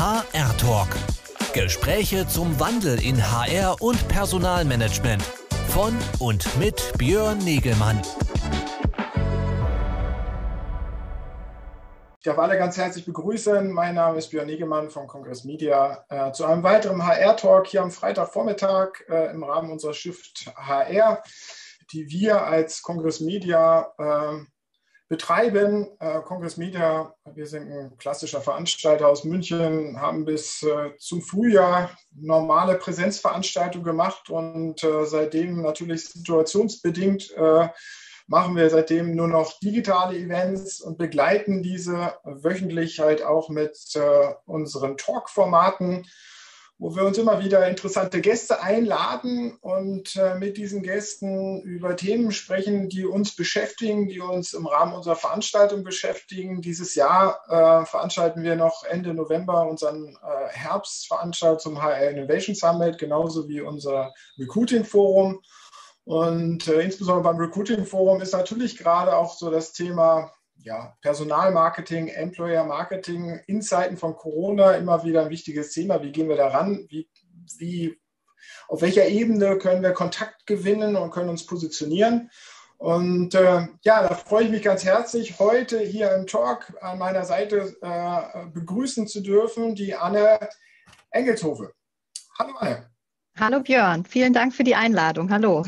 HR Talk. Gespräche zum Wandel in HR und Personalmanagement. Von und mit Björn Negelmann. Ich darf alle ganz herzlich begrüßen. Mein Name ist Björn Negemann von Kongress Media äh, zu einem weiteren HR-Talk hier am Freitagvormittag äh, im Rahmen unserer Shift HR, die wir als Kongress Media äh, betreiben. Äh, Congress Media, wir sind ein klassischer Veranstalter aus München, haben bis äh, zum Frühjahr normale Präsenzveranstaltungen gemacht und äh, seitdem natürlich situationsbedingt äh, machen wir seitdem nur noch digitale Events und begleiten diese wöchentlich halt auch mit äh, unseren Talk-Formaten wo wir uns immer wieder interessante Gäste einladen und äh, mit diesen Gästen über Themen sprechen, die uns beschäftigen, die uns im Rahmen unserer Veranstaltung beschäftigen. Dieses Jahr äh, veranstalten wir noch Ende November unseren äh, Herbstveranstaltung zum HR Innovation Summit, genauso wie unser Recruiting Forum. Und äh, insbesondere beim Recruiting Forum ist natürlich gerade auch so das Thema ja, Personalmarketing, Employer Marketing in Zeiten von Corona immer wieder ein wichtiges Thema. Wie gehen wir daran? Wie, wie, auf welcher Ebene können wir Kontakt gewinnen und können uns positionieren? Und äh, ja, da freue ich mich ganz herzlich, heute hier im Talk an meiner Seite äh, begrüßen zu dürfen, die Anne Engelshofe. Hallo Anne. Hallo Björn, vielen Dank für die Einladung. Hallo.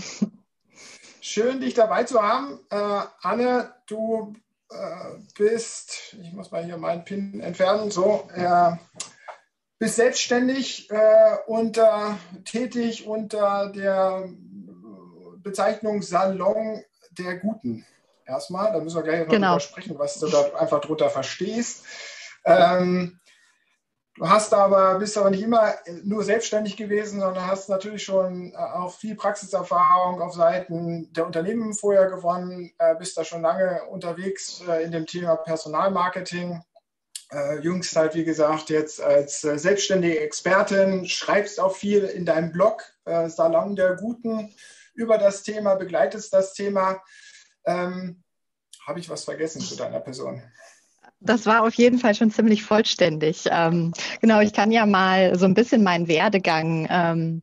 Schön, dich dabei zu haben. Äh, Anne, du bist, ich muss mal hier meinen Pin entfernen, so, äh, bist selbstständig äh, unter, tätig unter der Bezeichnung Salon der Guten. Erstmal, da müssen wir gleich noch genau. drüber sprechen, was du da einfach drunter verstehst. Ähm, Du hast aber, bist aber nicht immer nur selbstständig gewesen, sondern hast natürlich schon äh, auch viel Praxiserfahrung auf Seiten der Unternehmen vorher gewonnen, äh, bist da schon lange unterwegs äh, in dem Thema Personalmarketing. Jüngst halt, wie gesagt, jetzt als selbstständige Expertin, schreibst auch viel in deinem Blog Salon der Guten über das Thema, begleitest das Thema. Ähm, Habe ich was vergessen zu deiner Person? Das war auf jeden Fall schon ziemlich vollständig. Ähm, genau, ich kann ja mal so ein bisschen meinen Werdegang ähm,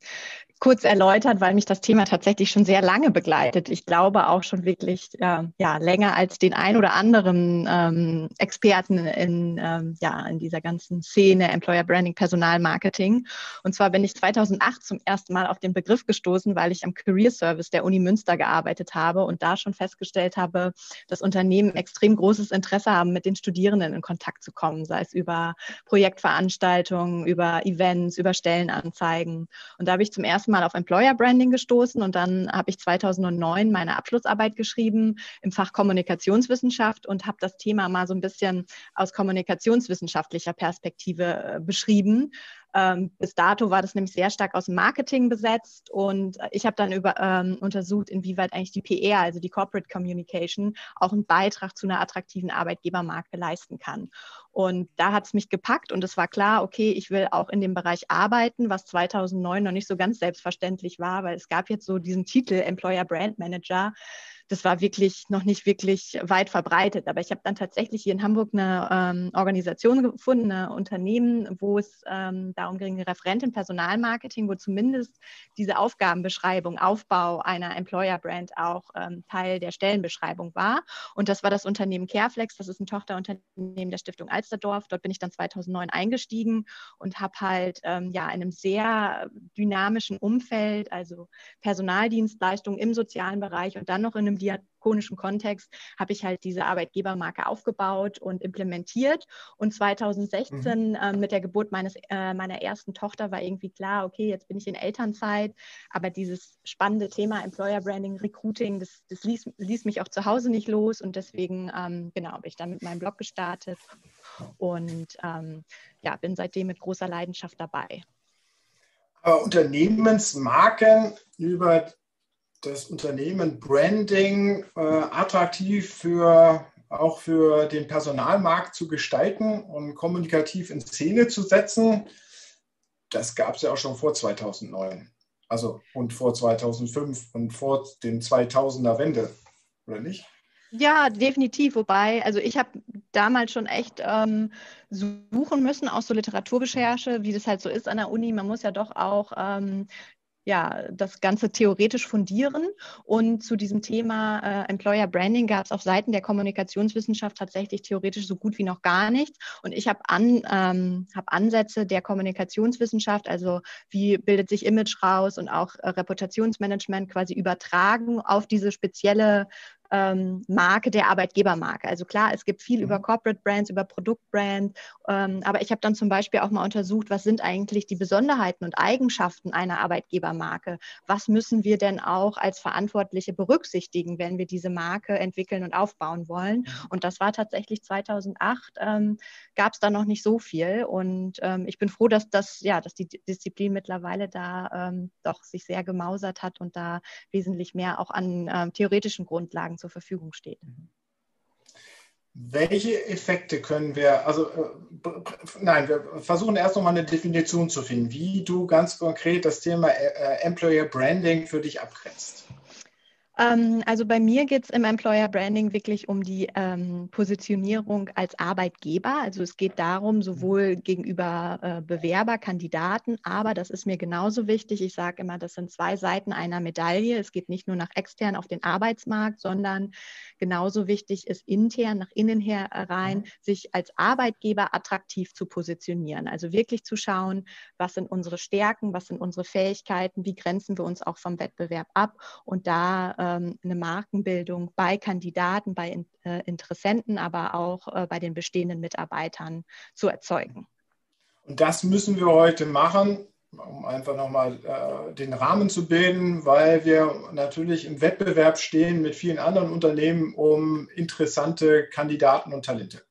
kurz erläutert, weil mich das Thema tatsächlich schon sehr lange begleitet. Ich glaube auch schon wirklich äh, ja, länger als den ein oder anderen ähm, Experten in, ähm, ja, in dieser ganzen Szene Employer Branding, Personalmarketing. Und zwar bin ich 2008 zum ersten Mal auf den Begriff gestoßen, weil ich am Career Service der Uni Münster gearbeitet habe und da schon festgestellt habe, dass Unternehmen extrem großes Interesse haben, mit den Studierenden in Kontakt zu kommen, sei es über Projektveranstaltungen, über Events, über Stellenanzeigen. Und da habe ich zum ersten Mal auf Employer Branding gestoßen und dann habe ich 2009 meine Abschlussarbeit geschrieben im Fach Kommunikationswissenschaft und habe das Thema mal so ein bisschen aus kommunikationswissenschaftlicher Perspektive äh, beschrieben ähm, bis dato war das nämlich sehr stark aus Marketing besetzt und ich habe dann über, ähm, untersucht, inwieweit eigentlich die PR, also die Corporate Communication, auch einen Beitrag zu einer attraktiven Arbeitgebermarke leisten kann. Und da hat es mich gepackt und es war klar, okay, ich will auch in dem Bereich arbeiten, was 2009 noch nicht so ganz selbstverständlich war, weil es gab jetzt so diesen Titel Employer Brand Manager das war wirklich noch nicht wirklich weit verbreitet. Aber ich habe dann tatsächlich hier in Hamburg eine ähm, Organisation gefunden, ein Unternehmen, wo es ähm, darum ging, eine Referentin Personalmarketing, wo zumindest diese Aufgabenbeschreibung, Aufbau einer Employer-Brand auch ähm, Teil der Stellenbeschreibung war. Und das war das Unternehmen Careflex, das ist ein Tochterunternehmen der Stiftung Alsterdorf. Dort bin ich dann 2009 eingestiegen und habe halt ähm, ja in einem sehr dynamischen Umfeld, also Personaldienstleistungen im sozialen Bereich und dann noch in einem diakonischen Kontext habe ich halt diese Arbeitgebermarke aufgebaut und implementiert. Und 2016 mhm. äh, mit der Geburt meines, äh, meiner ersten Tochter war irgendwie klar, okay, jetzt bin ich in Elternzeit, aber dieses spannende Thema Employer Branding, Recruiting, das, das ließ, ließ mich auch zu Hause nicht los und deswegen, ähm, genau, habe ich dann mit meinem Blog gestartet und ähm, ja, bin seitdem mit großer Leidenschaft dabei. Unternehmensmarken über das Unternehmen Branding äh, attraktiv für auch für den Personalmarkt zu gestalten und kommunikativ in Szene zu setzen, das gab es ja auch schon vor 2009. Also und vor 2005 und vor den 2000er Wende, oder nicht? Ja, definitiv. Wobei, also ich habe damals schon echt ähm, suchen müssen, auch so Literaturrecherche, wie das halt so ist an der Uni. Man muss ja doch auch ähm, ja, das Ganze theoretisch fundieren. Und zu diesem Thema äh, Employer Branding gab es auf Seiten der Kommunikationswissenschaft tatsächlich theoretisch so gut wie noch gar nichts. Und ich habe an, ähm, hab Ansätze der Kommunikationswissenschaft, also wie bildet sich Image raus und auch äh, Reputationsmanagement quasi übertragen auf diese spezielle ähm, Marke der Arbeitgebermarke. Also klar, es gibt viel mhm. über Corporate Brands, über Produktbrand, ähm, aber ich habe dann zum Beispiel auch mal untersucht, was sind eigentlich die Besonderheiten und Eigenschaften einer Arbeitgebermarke? Was müssen wir denn auch als Verantwortliche berücksichtigen, wenn wir diese Marke entwickeln und aufbauen wollen? Mhm. Und das war tatsächlich 2008, ähm, gab es da noch nicht so viel. Und ähm, ich bin froh, dass das, ja, dass die Disziplin mittlerweile da ähm, doch sich sehr gemausert hat und da wesentlich mehr auch an ähm, theoretischen Grundlagen zur Verfügung steht. Welche Effekte können wir, also äh, nein, wir versuchen erst nochmal eine Definition zu finden, wie du ganz konkret das Thema äh, Employer Branding für dich abgrenzt. Ähm, also bei mir geht es im Employer Branding wirklich um die ähm, Positionierung als Arbeitgeber. Also es geht darum, sowohl gegenüber äh, Bewerber, Kandidaten, aber das ist mir genauso wichtig. Ich sage immer, das sind zwei Seiten einer Medaille. Es geht nicht nur nach extern auf den Arbeitsmarkt, sondern genauso wichtig ist intern, nach innen herein, sich als Arbeitgeber attraktiv zu positionieren. Also wirklich zu schauen, was sind unsere Stärken, was sind unsere Fähigkeiten, wie grenzen wir uns auch vom Wettbewerb ab und da äh, eine Markenbildung bei Kandidaten, bei äh, Interessenten, aber auch äh, bei den bestehenden Mitarbeitern zu erzeugen. Und das müssen wir heute machen, um einfach nochmal äh, den Rahmen zu bilden, weil wir natürlich im Wettbewerb stehen mit vielen anderen Unternehmen um interessante Kandidaten und Talente.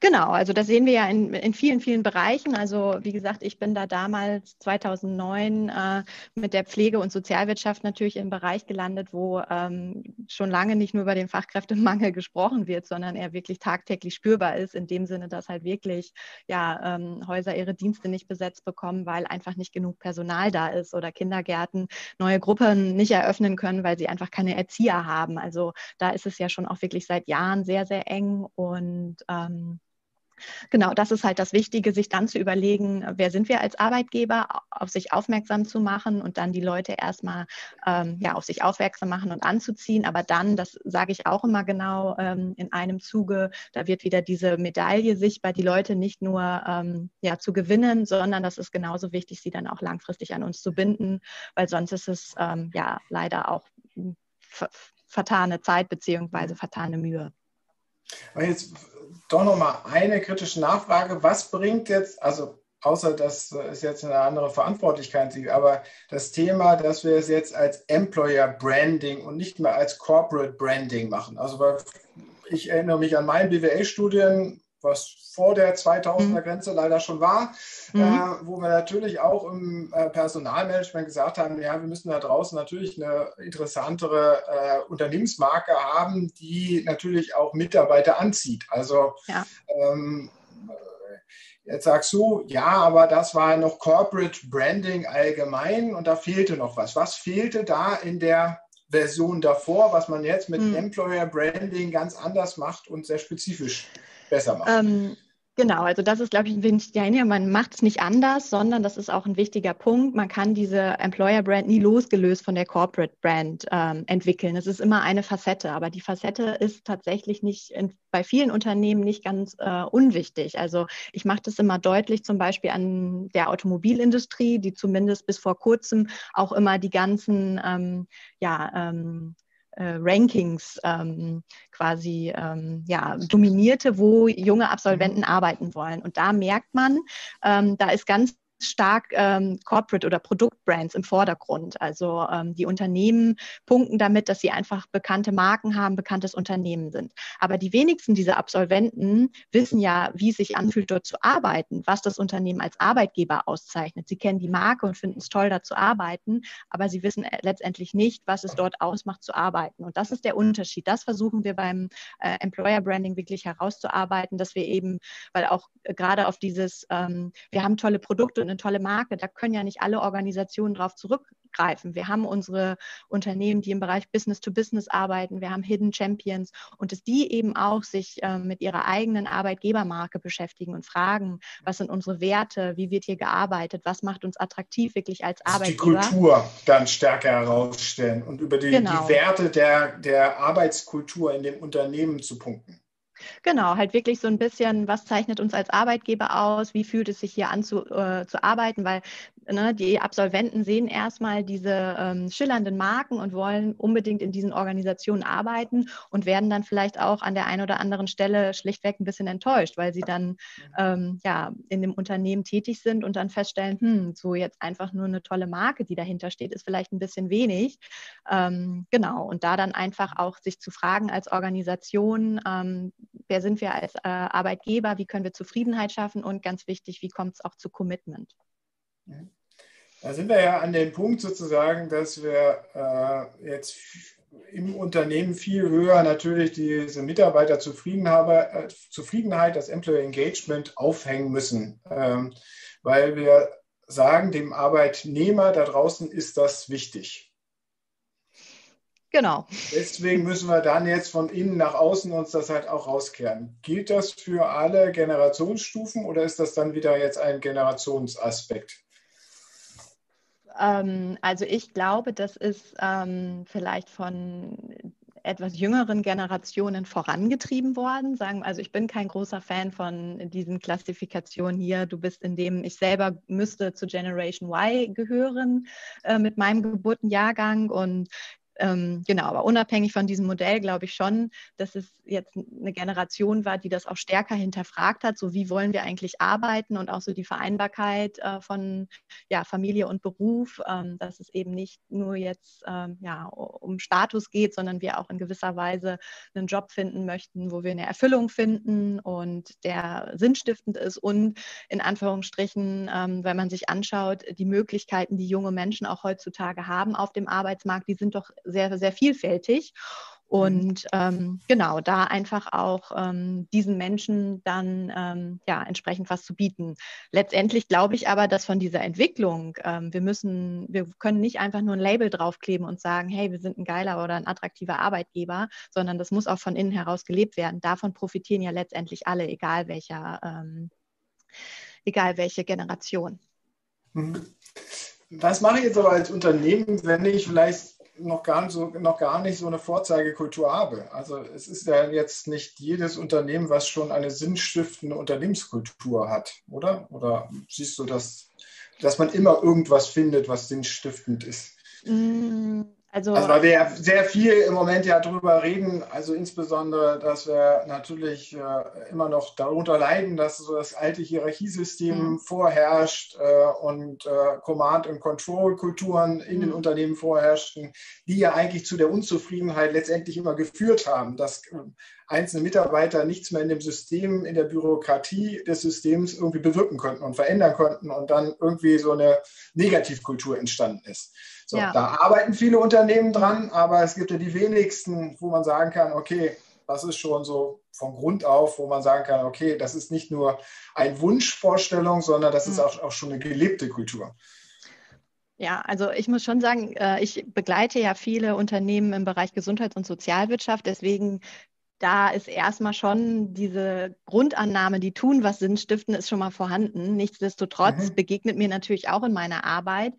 Genau, also das sehen wir ja in, in vielen, vielen Bereichen. Also wie gesagt, ich bin da damals 2009 äh, mit der Pflege- und Sozialwirtschaft natürlich im Bereich gelandet, wo ähm, schon lange nicht nur über den Fachkräftemangel gesprochen wird, sondern er wirklich tagtäglich spürbar ist, in dem Sinne, dass halt wirklich ja, ähm, Häuser ihre Dienste nicht besetzt bekommen, weil einfach nicht genug Personal da ist oder Kindergärten neue Gruppen nicht eröffnen können, weil sie einfach keine Erzieher haben. Also da ist es ja schon auch wirklich seit Jahren sehr, sehr eng und ähm, Genau, das ist halt das Wichtige, sich dann zu überlegen, wer sind wir als Arbeitgeber, auf sich aufmerksam zu machen und dann die Leute erstmal ähm, ja, auf sich aufmerksam machen und anzuziehen. Aber dann, das sage ich auch immer genau ähm, in einem Zuge, da wird wieder diese Medaille sichtbar, die Leute nicht nur ähm, ja, zu gewinnen, sondern das ist genauso wichtig, sie dann auch langfristig an uns zu binden, weil sonst ist es ähm, ja leider auch vertane Zeit beziehungsweise vertane Mühe. Aber jetzt doch noch mal eine kritische Nachfrage. Was bringt jetzt, also außer dass es jetzt eine andere Verantwortlichkeit aber das Thema, dass wir es jetzt als Employer Branding und nicht mehr als Corporate Branding machen. Also ich erinnere mich an meinen BWL-Studien, was vor der 2000er mhm. Grenze leider schon war, mhm. äh, wo wir natürlich auch im äh, Personalmanagement gesagt haben, ja, wir müssen da draußen natürlich eine interessantere äh, Unternehmensmarke haben, die natürlich auch Mitarbeiter anzieht. Also ja. ähm, Jetzt sagst du, ja, aber das war noch Corporate Branding allgemein und da fehlte noch was. Was fehlte da in der Version davor, was man jetzt mit hm. Employer Branding ganz anders macht und sehr spezifisch besser macht. Ähm, Genau, also das ist, glaube ich, ein wichtiger Hinweis. Man macht es nicht anders, sondern das ist auch ein wichtiger Punkt. Man kann diese Employer-Brand nie losgelöst von der Corporate-Brand ähm, entwickeln. Es ist immer eine Facette, aber die Facette ist tatsächlich nicht in, bei vielen Unternehmen nicht ganz äh, unwichtig. Also ich mache das immer deutlich, zum Beispiel an der Automobilindustrie, die zumindest bis vor kurzem auch immer die ganzen ähm, ja, ähm, äh, Rankings ähm, quasi ähm, ja, dominierte, wo junge Absolventen mhm. arbeiten wollen. Und da merkt man, ähm, da ist ganz stark ähm, Corporate oder Produktbrands im Vordergrund. Also ähm, die Unternehmen punkten damit, dass sie einfach bekannte Marken haben, bekanntes Unternehmen sind. Aber die wenigsten dieser Absolventen wissen ja, wie es sich anfühlt, dort zu arbeiten, was das Unternehmen als Arbeitgeber auszeichnet. Sie kennen die Marke und finden es toll, da zu arbeiten, aber sie wissen äh, letztendlich nicht, was es dort ausmacht, zu arbeiten. Und das ist der Unterschied. Das versuchen wir beim äh, Employer Branding wirklich herauszuarbeiten, dass wir eben, weil auch äh, gerade auf dieses, ähm, wir haben tolle Produkte und eine tolle Marke, da können ja nicht alle Organisationen drauf zurückgreifen. Wir haben unsere Unternehmen, die im Bereich Business to Business arbeiten, wir haben Hidden Champions und dass die eben auch sich äh, mit ihrer eigenen Arbeitgebermarke beschäftigen und fragen, was sind unsere Werte, wie wird hier gearbeitet, was macht uns attraktiv wirklich als also Arbeitgeber. Die Kultur dann stärker herausstellen und über die, genau. die Werte der, der Arbeitskultur in dem Unternehmen zu punkten. Genau, halt wirklich so ein bisschen, was zeichnet uns als Arbeitgeber aus, wie fühlt es sich hier an zu, äh, zu arbeiten, weil ne, die Absolventen sehen erstmal diese ähm, schillernden Marken und wollen unbedingt in diesen Organisationen arbeiten und werden dann vielleicht auch an der einen oder anderen Stelle schlichtweg ein bisschen enttäuscht, weil sie dann ähm, ja in dem Unternehmen tätig sind und dann feststellen, hm, so jetzt einfach nur eine tolle Marke, die dahinter steht, ist vielleicht ein bisschen wenig. Ähm, genau, und da dann einfach auch sich zu fragen als Organisation, ähm, wer sind wir als äh, Arbeitgeber, wie können wir Zufriedenheit schaffen und ganz wichtig, wie kommt es auch zu Commitment. Da sind wir ja an dem Punkt sozusagen, dass wir äh, jetzt im Unternehmen viel höher natürlich diese Mitarbeiterzufriedenheit, äh, das Employer Engagement aufhängen müssen, ähm, weil wir sagen, dem Arbeitnehmer da draußen ist das wichtig. Genau. Deswegen müssen wir dann jetzt von innen nach außen uns das halt auch rauskehren. Gilt das für alle Generationsstufen oder ist das dann wieder jetzt ein Generationsaspekt? Ähm, also ich glaube, das ist ähm, vielleicht von etwas jüngeren Generationen vorangetrieben worden. Sagen, also ich bin kein großer Fan von diesen Klassifikationen hier. Du bist in dem, ich selber müsste zu Generation Y gehören äh, mit meinem Geburtenjahrgang und ähm, genau, aber unabhängig von diesem Modell glaube ich schon, dass es jetzt eine Generation war, die das auch stärker hinterfragt hat, so wie wollen wir eigentlich arbeiten und auch so die Vereinbarkeit äh, von ja, Familie und Beruf, ähm, dass es eben nicht nur jetzt ähm, ja, um Status geht, sondern wir auch in gewisser Weise einen Job finden möchten, wo wir eine Erfüllung finden und der sinnstiftend ist und in Anführungsstrichen, ähm, wenn man sich anschaut, die Möglichkeiten, die junge Menschen auch heutzutage haben auf dem Arbeitsmarkt, die sind doch sehr, sehr vielfältig. Mhm. Und ähm, genau, da einfach auch ähm, diesen Menschen dann ähm, ja entsprechend was zu bieten. Letztendlich glaube ich aber, dass von dieser Entwicklung, ähm, wir müssen, wir können nicht einfach nur ein Label draufkleben und sagen, hey, wir sind ein geiler oder ein attraktiver Arbeitgeber, sondern das muss auch von innen heraus gelebt werden. Davon profitieren ja letztendlich alle, egal welcher, ähm, egal welche Generation. Mhm. Was mache ich jetzt aber als Unternehmen, wenn ich vielleicht noch gar, nicht so, noch gar nicht so eine Vorzeigekultur habe. Also es ist ja jetzt nicht jedes Unternehmen, was schon eine sinnstiftende Unternehmenskultur hat, oder? Oder siehst du das, dass man immer irgendwas findet, was sinnstiftend ist? Mm, also, also, weil wir ja sehr viel im Moment ja darüber reden, also insbesondere, dass wir natürlich äh, immer noch darunter leiden, dass so das alte Hierarchiesystem mhm. vorherrscht äh, und äh, Command- und Control-Kulturen in mhm. den Unternehmen vorherrschten, die ja eigentlich zu der Unzufriedenheit letztendlich immer geführt haben, dass äh, einzelne Mitarbeiter nichts mehr in dem System, in der Bürokratie des Systems irgendwie bewirken konnten und verändern konnten und dann irgendwie so eine Negativkultur entstanden ist. So, ja. Da arbeiten viele Unternehmen dran, aber es gibt ja die wenigsten, wo man sagen kann, okay, das ist schon so von Grund auf, wo man sagen kann, okay, das ist nicht nur eine Wunschvorstellung, sondern das ist mhm. auch, auch schon eine gelebte Kultur. Ja, also ich muss schon sagen, äh, ich begleite ja viele Unternehmen im Bereich Gesundheits- und Sozialwirtschaft. Deswegen da ist erstmal schon diese Grundannahme, die tun, was Sinn stiften, ist schon mal vorhanden. Nichtsdestotrotz mhm. begegnet mir natürlich auch in meiner Arbeit,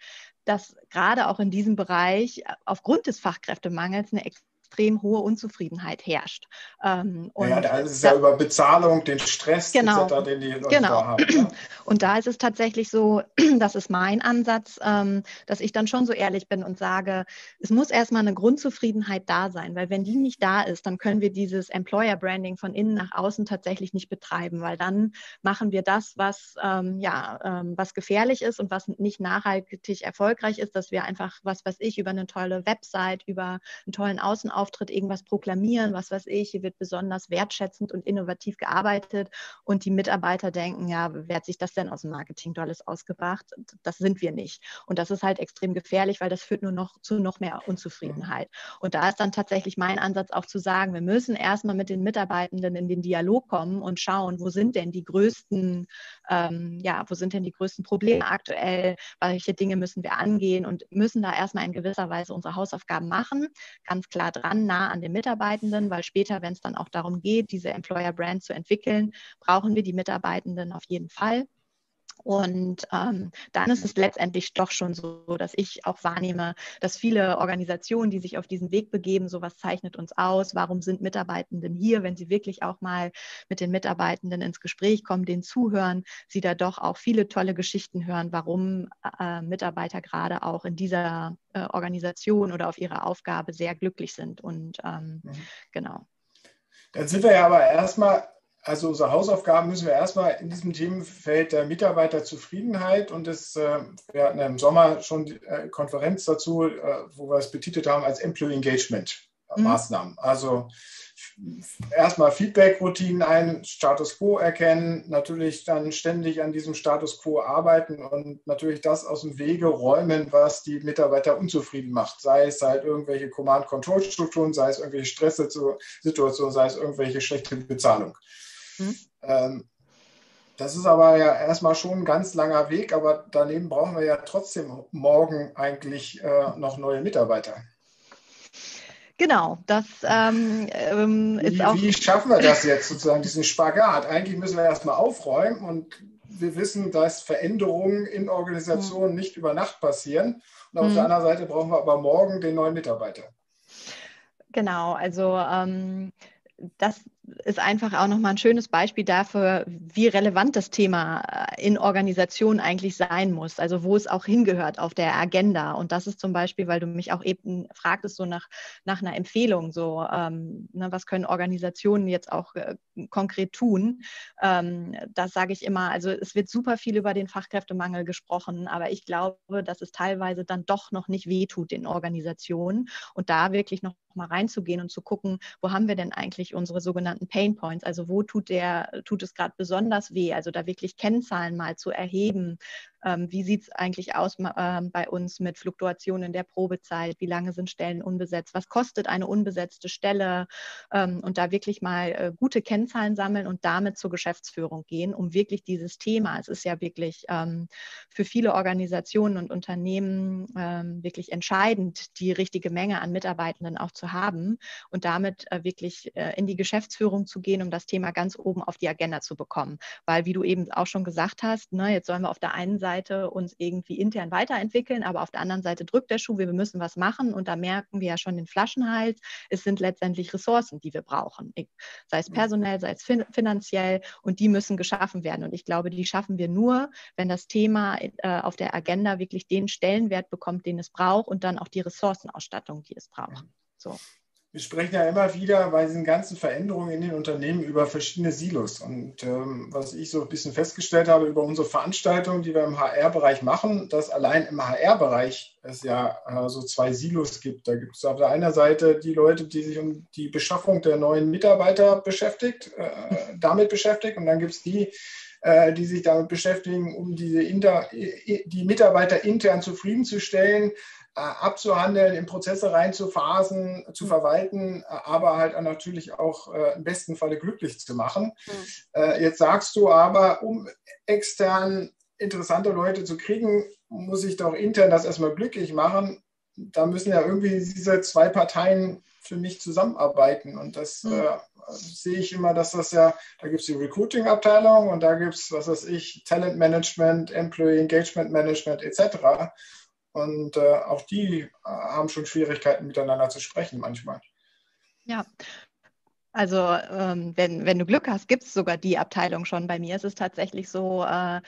dass gerade auch in diesem Bereich aufgrund des Fachkräftemangels eine extrem hohe Unzufriedenheit herrscht. Ähm, und ja, da ist es ja über Bezahlung, den Stress, genau, etc., den die Leute genau. da haben. Ja? Und da ist es tatsächlich so, das ist mein Ansatz, ähm, dass ich dann schon so ehrlich bin und sage, es muss erstmal eine Grundzufriedenheit da sein, weil wenn die nicht da ist, dann können wir dieses Employer Branding von innen nach außen tatsächlich nicht betreiben, weil dann machen wir das, was ähm, ja, ähm, was gefährlich ist und was nicht nachhaltig erfolgreich ist, dass wir einfach, was weiß ich, über eine tolle Website, über einen tollen Außenauftritt Bühnenauftritt irgendwas proklamieren, was weiß ich, hier wird besonders wertschätzend und innovativ gearbeitet und die Mitarbeiter denken, ja, wer hat sich das denn aus dem Marketing alles ausgebracht? Das sind wir nicht. Und das ist halt extrem gefährlich, weil das führt nur noch zu noch mehr Unzufriedenheit. Und da ist dann tatsächlich mein Ansatz auch zu sagen, wir müssen erstmal mit den Mitarbeitenden in den Dialog kommen und schauen, wo sind denn die größten, ähm, ja, wo sind denn die größten Probleme aktuell, welche Dinge müssen wir angehen und müssen da erstmal in gewisser Weise unsere Hausaufgaben machen, ganz klar dran, nah an den Mitarbeitenden, weil später, wenn es dann auch darum geht, diese Employer Brand zu entwickeln, brauchen wir die Mitarbeitenden auf jeden Fall. Und ähm, dann ist es letztendlich doch schon so, dass ich auch wahrnehme, dass viele Organisationen, die sich auf diesen Weg begeben, sowas zeichnet uns aus. Warum sind Mitarbeitenden hier, wenn sie wirklich auch mal mit den Mitarbeitenden ins Gespräch kommen, denen zuhören, sie da doch auch viele tolle Geschichten hören, warum äh, Mitarbeiter gerade auch in dieser äh, Organisation oder auf ihre Aufgabe sehr glücklich sind. Und ähm, mhm. genau. Dann sind wir ja aber erstmal also unsere Hausaufgaben müssen wir erstmal in diesem Themenfeld der Mitarbeiterzufriedenheit und das, äh, wir hatten im Sommer schon die äh, Konferenz dazu, äh, wo wir es betitelt haben als Employee Engagement mhm. Maßnahmen. Also erstmal Feedback-Routinen ein, Status Quo erkennen, natürlich dann ständig an diesem Status Quo arbeiten und natürlich das aus dem Wege räumen, was die Mitarbeiter unzufrieden macht. Sei es halt irgendwelche Command-Control-Strukturen, sei es irgendwelche Stresssituationen, sei es irgendwelche schlechte Bezahlung. Mhm. Ähm, das ist aber ja erstmal schon ein ganz langer Weg, aber daneben brauchen wir ja trotzdem morgen eigentlich äh, noch neue Mitarbeiter. Genau, das ähm, ähm ist wie, auch. Wie schaffen wir das jetzt sozusagen, diesen Spagat? Eigentlich müssen wir erstmal aufräumen und wir wissen, dass Veränderungen in Organisationen mhm. nicht über Nacht passieren. Und auf mhm. der anderen Seite brauchen wir aber morgen den neuen Mitarbeiter. Genau, also ähm, das ist einfach auch nochmal ein schönes Beispiel dafür, wie relevant das Thema äh, in Organisationen eigentlich sein muss, also wo es auch hingehört auf der Agenda. Und das ist zum Beispiel, weil du mich auch eben fragtest, so nach, nach einer Empfehlung, so ähm, ne, was können Organisationen jetzt auch äh, konkret tun. Ähm, das sage ich immer, also es wird super viel über den Fachkräftemangel gesprochen, aber ich glaube, dass es teilweise dann doch noch nicht wehtut in Organisationen und da wirklich noch mal reinzugehen und zu gucken, wo haben wir denn eigentlich unsere sogenannten Pain Points? Also wo tut der, tut es gerade besonders weh? Also da wirklich Kennzahlen mal zu erheben, wie sieht es eigentlich aus ähm, bei uns mit Fluktuationen in der Probezeit? Wie lange sind Stellen unbesetzt? Was kostet eine unbesetzte Stelle? Ähm, und da wirklich mal äh, gute Kennzahlen sammeln und damit zur Geschäftsführung gehen, um wirklich dieses Thema, es ist ja wirklich für viele Organisationen und Unternehmen wirklich entscheidend, die richtige Menge an Mitarbeitenden auch zu haben und damit äh, wirklich äh, in die Geschäftsführung zu gehen, um das Thema ganz oben auf die Agenda zu bekommen. Weil, wie du eben auch schon gesagt hast, ne, jetzt sollen wir auf der einen Seite Seite uns irgendwie intern weiterentwickeln, aber auf der anderen Seite drückt der Schuh, wir müssen was machen und da merken wir ja schon den Flaschenhals. Es sind letztendlich Ressourcen, die wir brauchen, sei es mhm. personell, sei es fin finanziell und die müssen geschaffen werden. Und ich glaube, die schaffen wir nur, wenn das Thema äh, auf der Agenda wirklich den Stellenwert bekommt, den es braucht und dann auch die Ressourcenausstattung, die es braucht. So wir sprechen ja immer wieder bei diesen ganzen Veränderungen in den Unternehmen über verschiedene Silos. Und ähm, was ich so ein bisschen festgestellt habe über unsere Veranstaltungen, die wir im HR-Bereich machen, dass allein im HR-Bereich es ja äh, so zwei Silos gibt. Da gibt es auf der einen Seite die Leute, die sich um die Beschaffung der neuen Mitarbeiter beschäftigt, äh, damit beschäftigt. Und dann gibt es die, äh, die sich damit beschäftigen, um diese Inter, die Mitarbeiter intern zufriedenzustellen, abzuhandeln, in Prozesse reinzuphasen, zu mhm. verwalten, äh, aber halt natürlich auch äh, im besten Falle glücklich zu machen. Mhm. Jetzt sagst du aber, um extern interessante Leute zu kriegen, muss ich doch intern das erstmal glücklich machen. Da müssen ja irgendwie diese zwei Parteien für mich zusammenarbeiten. Und das mhm. äh, sehe ich immer, dass das ja, da gibt es die Recruiting-Abteilung und da gibt es, was weiß ich, Talent Management, Employee Engagement Management etc. Und äh, auch die äh, haben schon Schwierigkeiten miteinander zu sprechen manchmal. Ja, also ähm, wenn, wenn du Glück hast, gibt es sogar die Abteilung schon bei mir. Es ist tatsächlich so, äh,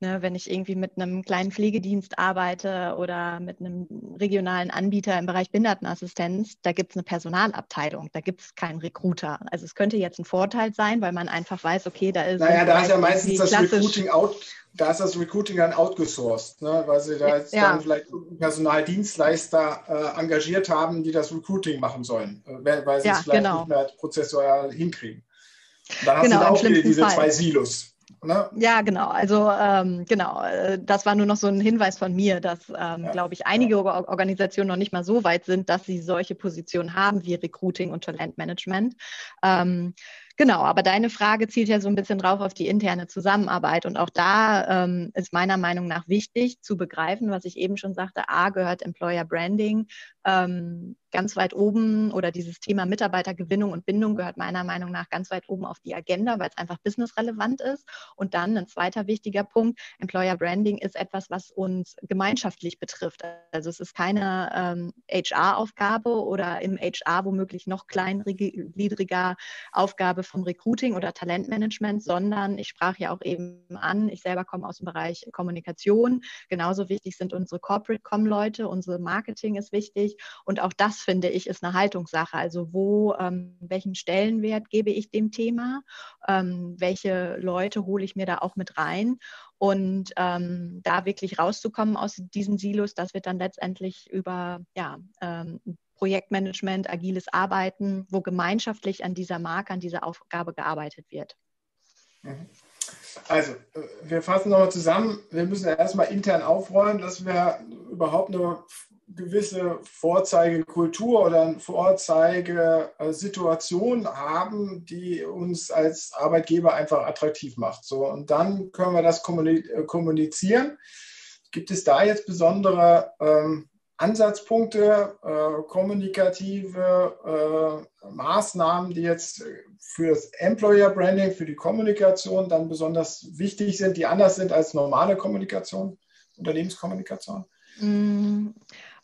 Ne, wenn ich irgendwie mit einem kleinen Pflegedienst arbeite oder mit einem regionalen Anbieter im Bereich Behindertenassistenz, da gibt es eine Personalabteilung, da gibt es keinen Recruiter. Also es könnte jetzt ein Vorteil sein, weil man einfach weiß, okay, da ist. Naja, da ist ja meistens das Recruiting out, da ist das Recruiting dann outgesourced, ne? weil sie da jetzt ja. dann vielleicht Personaldienstleister äh, engagiert haben, die das Recruiting machen sollen, äh, weil sie ja, es vielleicht genau. nicht mehr prozessual hinkriegen. Und dann hast genau, du da auch diese Fall. zwei Silos. Ne? Ja, genau. Also ähm, genau, äh, das war nur noch so ein Hinweis von mir, dass, ähm, ja, glaube ich, einige ja. Organisationen noch nicht mal so weit sind, dass sie solche Positionen haben wie Recruiting und Talentmanagement. Ähm, Genau, aber deine Frage zielt ja so ein bisschen drauf auf die interne Zusammenarbeit. Und auch da ähm, ist meiner Meinung nach wichtig zu begreifen, was ich eben schon sagte. A gehört Employer Branding ähm, ganz weit oben oder dieses Thema Mitarbeitergewinnung und Bindung gehört meiner Meinung nach ganz weit oben auf die Agenda, weil es einfach businessrelevant ist. Und dann ein zweiter wichtiger Punkt, Employer Branding ist etwas, was uns gemeinschaftlich betrifft. Also es ist keine ähm, HR-Aufgabe oder im HR womöglich noch kleingliedriger Aufgabe vom Recruiting oder Talentmanagement, sondern ich sprach ja auch eben an, ich selber komme aus dem Bereich Kommunikation. Genauso wichtig sind unsere Corporate-Com-Leute, unsere Marketing ist wichtig und auch das finde ich ist eine Haltungssache. Also wo, ähm, welchen Stellenwert gebe ich dem Thema? Ähm, welche Leute hole ich mir da auch mit rein? Und ähm, da wirklich rauszukommen aus diesen Silos, das wird dann letztendlich über ja, ähm, Projektmanagement, agiles Arbeiten, wo gemeinschaftlich an dieser Marke, an dieser Aufgabe gearbeitet wird. Mhm. Also, äh, wir fassen nochmal zusammen. Wir müssen erstmal intern aufräumen, dass wir überhaupt eine gewisse Vorzeigekultur oder eine Vorzeigesituation haben, die uns als Arbeitgeber einfach attraktiv macht. So, und dann können wir das kommunizieren. Gibt es da jetzt besondere ähm, Ansatzpunkte, äh, kommunikative äh, Maßnahmen, die jetzt für das Employer Branding, für die Kommunikation dann besonders wichtig sind, die anders sind als normale Kommunikation, Unternehmenskommunikation? Mm,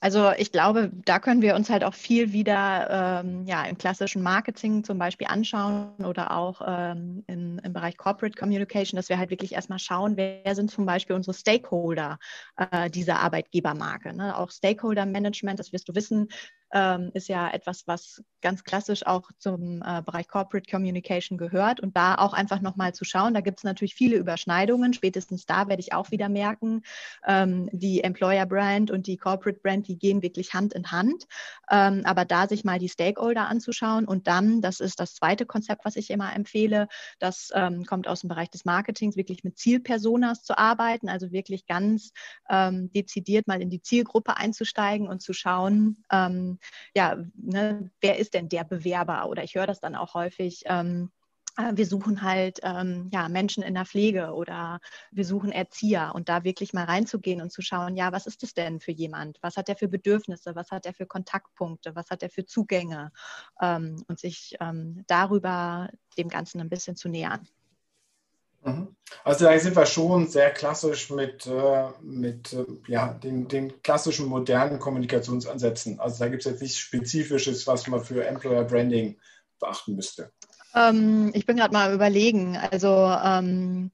also ich glaube, da können wir uns halt auch viel wieder ähm, ja, im klassischen Marketing zum Beispiel anschauen oder auch ähm, in, im Bereich Corporate Communication, dass wir halt wirklich erstmal schauen, wer sind zum Beispiel unsere Stakeholder äh, dieser Arbeitgebermarke. Ne? Auch Stakeholder Management, das wirst du wissen, ähm, ist ja etwas, was ganz klassisch auch zum äh, Bereich Corporate Communication gehört. Und da auch einfach nochmal zu schauen, da gibt es natürlich viele Überschneidungen. Spätestens da werde ich auch wieder merken, ähm, die Employer Brand und die Corporate Brand, die gehen wirklich Hand in Hand. Ähm, aber da sich mal die Stakeholder anzuschauen und dann, das ist das zweite Konzept, was ich immer empfehle, das ähm, kommt aus dem Bereich des Marketings, wirklich mit Zielpersonas zu arbeiten, also wirklich ganz ähm, dezidiert mal in die Zielgruppe einzusteigen und zu schauen, ähm, ja, ne, wer ist denn der Bewerber? Oder ich höre das dann auch häufig. Ähm, äh, wir suchen halt ähm, ja, Menschen in der Pflege oder wir suchen Erzieher und da wirklich mal reinzugehen und zu schauen, ja, was ist das denn für jemand? Was hat er für Bedürfnisse? Was hat er für Kontaktpunkte? Was hat er für Zugänge? Ähm, und sich ähm, darüber dem Ganzen ein bisschen zu nähern. Mhm. Also da sind wir schon sehr klassisch mit, äh, mit äh, ja, den, den klassischen modernen Kommunikationsansätzen. Also da gibt es jetzt nichts Spezifisches, was man für Employer Branding beachten müsste. Ähm, ich bin gerade mal überlegen. Also ähm,